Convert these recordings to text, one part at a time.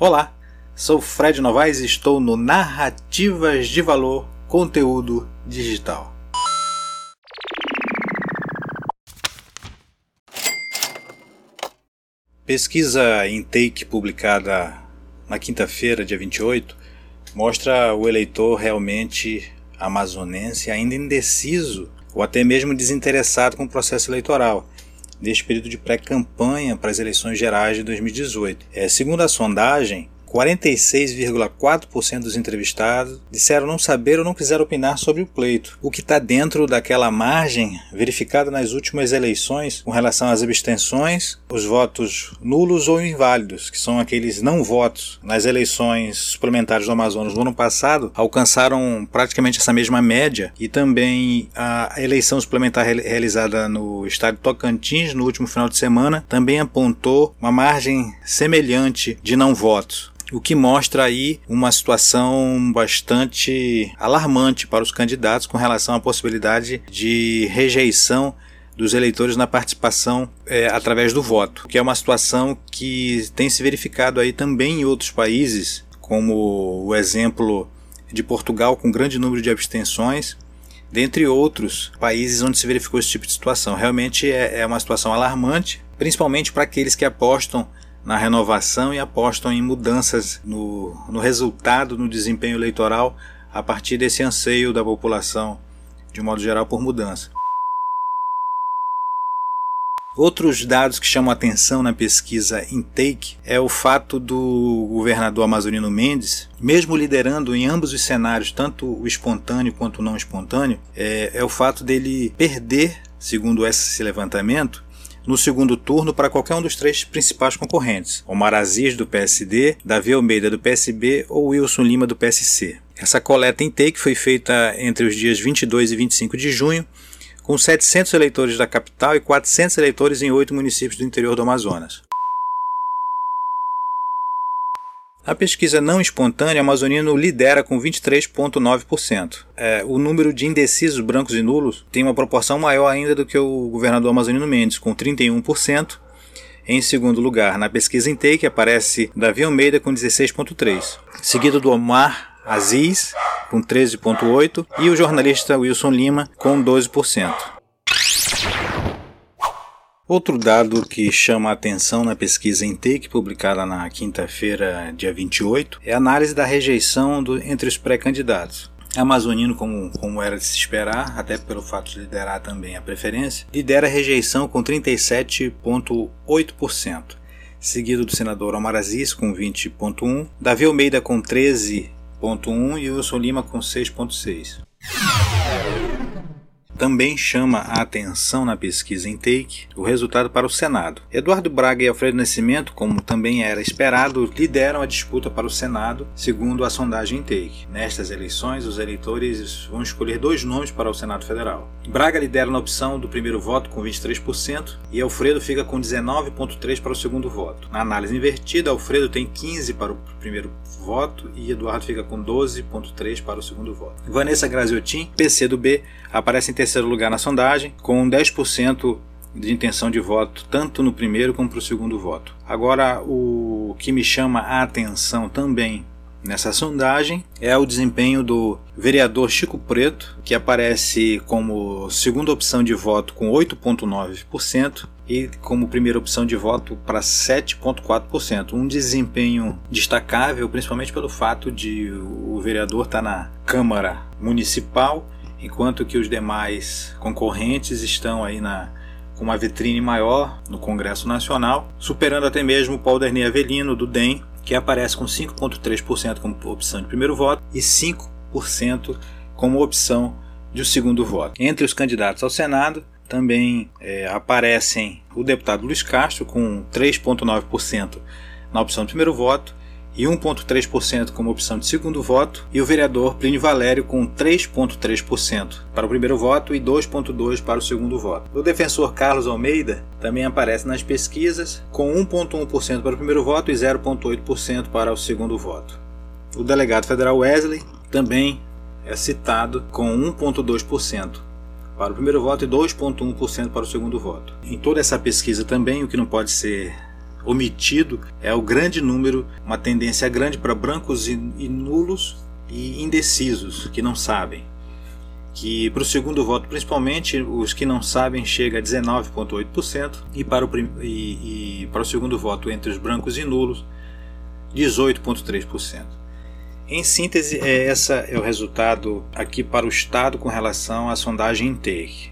Olá, sou Fred Novaes e estou no Narrativas de Valor Conteúdo Digital. Pesquisa Intake publicada na quinta-feira, dia 28, mostra o eleitor realmente amazonense ainda indeciso ou até mesmo desinteressado com o processo eleitoral neste período de pré-campanha para as eleições gerais de 2018. É, segundo a sondagem, 46,4% dos entrevistados disseram não saber ou não quiser opinar sobre o pleito, o que está dentro daquela margem verificada nas últimas eleições com relação às abstenções, os votos nulos ou inválidos, que são aqueles não votos. Nas eleições suplementares do Amazonas no ano passado, alcançaram praticamente essa mesma média e também a eleição suplementar realizada no estado de Tocantins no último final de semana também apontou uma margem semelhante de não votos o que mostra aí uma situação bastante alarmante para os candidatos com relação à possibilidade de rejeição dos eleitores na participação é, através do voto, que é uma situação que tem se verificado aí também em outros países, como o exemplo de Portugal com grande número de abstenções, dentre outros países onde se verificou esse tipo de situação. Realmente é, é uma situação alarmante, principalmente para aqueles que apostam na renovação e apostam em mudanças no, no resultado, no desempenho eleitoral, a partir desse anseio da população, de modo geral, por mudança. Outros dados que chamam atenção na pesquisa Intake é o fato do governador amazonino Mendes, mesmo liderando em ambos os cenários, tanto o espontâneo quanto o não espontâneo, é, é o fato dele perder, segundo esse levantamento, no segundo turno para qualquer um dos três principais concorrentes: Omar Aziz do PSD, Davi Almeida do PSB ou Wilson Lima do PSC. Essa coleta em take foi feita entre os dias 22 e 25 de junho, com 700 eleitores da capital e 400 eleitores em oito municípios do interior do Amazonas. A pesquisa não espontânea, amazonino lidera com 23,9%. É, o número de indecisos brancos e nulos tem uma proporção maior ainda do que o governador amazonino Mendes, com 31%. Em segundo lugar, na pesquisa Intake aparece Davi Almeida com 16,3%, seguido do Omar Aziz com 13,8% e o jornalista Wilson Lima com 12%. Outro dado que chama a atenção na pesquisa Intake, publicada na quinta-feira, dia 28, é a análise da rejeição do, entre os pré-candidatos. Amazonino, como, como era de se esperar, até pelo fato de liderar também a preferência, lidera a rejeição com 37,8%, seguido do senador Omar Aziz com 20,1%, Davi Almeida com 13,1% e Wilson Lima com 6,6%. Também chama a atenção na pesquisa Intake o resultado para o Senado. Eduardo Braga e Alfredo Nascimento, como também era esperado, lideram a disputa para o Senado, segundo a sondagem Intake. Nestas eleições, os eleitores vão escolher dois nomes para o Senado Federal. Braga lidera na opção do primeiro voto com 23% e Alfredo fica com 19,3% para o segundo voto. Na análise invertida, Alfredo tem 15% para o primeiro voto e Eduardo fica com 12,3% para o segundo voto. Vanessa Graziotin, B, aparece em terceiro lugar na sondagem, com 10% de intenção de voto, tanto no primeiro como para o segundo voto. Agora, o que me chama a atenção também nessa sondagem é o desempenho do vereador Chico Preto, que aparece como segunda opção de voto com 8,9% e como primeira opção de voto para 7,4%. Um desempenho destacável, principalmente pelo fato de o vereador estar na Câmara Municipal enquanto que os demais concorrentes estão aí na com uma vitrine maior no Congresso Nacional, superando até mesmo o Paulo Derni Avelino do DEM, que aparece com 5,3% como opção de primeiro voto e 5% como opção de segundo voto. Entre os candidatos ao Senado também é, aparecem o deputado Luiz Castro com 3,9% na opção de primeiro voto e 1,3% como opção de segundo voto, e o vereador Plínio Valério com 3,3% para o primeiro voto e 2,2% para o segundo voto. O defensor Carlos Almeida também aparece nas pesquisas com 1,1% para o primeiro voto e 0,8% para o segundo voto. O delegado federal Wesley também é citado com 1,2% para o primeiro voto e 2,1% para o segundo voto. Em toda essa pesquisa também, o que não pode ser omitido é o grande número, uma tendência grande para brancos e, e nulos e indecisos, que não sabem. Que para o segundo voto, principalmente, os que não sabem chega a 19,8% e, para o, e, e para o segundo voto entre os brancos e nulos, 18,3%. Em síntese, é, essa é o resultado aqui para o Estado com relação à sondagem Intake.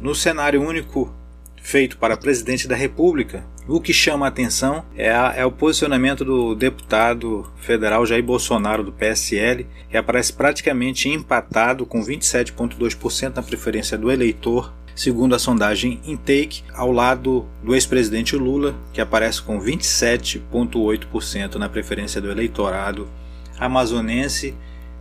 No cenário único feito para presidente da República, o que chama a atenção é, a, é, o posicionamento do deputado federal Jair Bolsonaro do PSL, que aparece praticamente empatado com 27,2% na preferência do eleitor, segundo a sondagem Intake, ao lado do ex-presidente Lula, que aparece com 27,8% na preferência do eleitorado amazonense,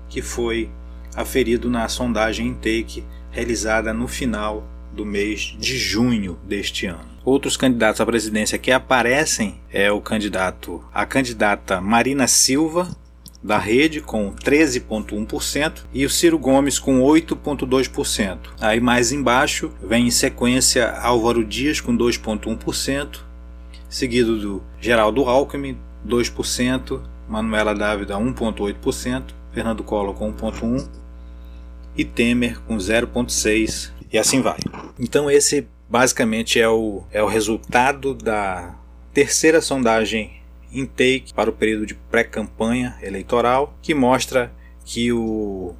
que foi aferido na sondagem Intake realizada no final do mês de junho deste ano. Outros candidatos à presidência que aparecem é o candidato, a candidata Marina Silva, da rede com 13,1% e o Ciro Gomes com 8,2%. Aí mais embaixo vem em sequência Álvaro Dias com 2,1%, seguido do Geraldo Alckmin 2%, Manuela Dávila 1,8%, Fernando Collor com 1,1% e Temer com 0,6% e assim vai. Então esse basicamente é o, é o resultado da terceira sondagem intake para o período de pré-campanha eleitoral, que mostra que o,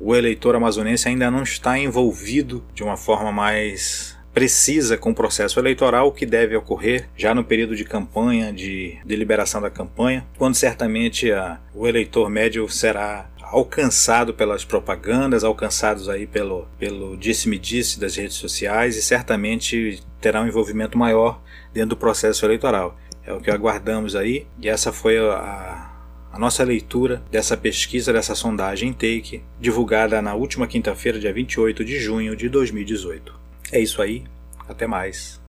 o eleitor amazonense ainda não está envolvido de uma forma mais precisa com o processo eleitoral que deve ocorrer já no período de campanha, de deliberação da campanha, quando certamente a, o eleitor médio será alcançado pelas propagandas, alcançados aí pelo, pelo disse-me-disse das redes sociais e certamente terá um envolvimento maior dentro do processo eleitoral. É o que aguardamos aí e essa foi a, a nossa leitura dessa pesquisa, dessa sondagem Take, divulgada na última quinta-feira, dia 28 de junho de 2018. É isso aí, até mais.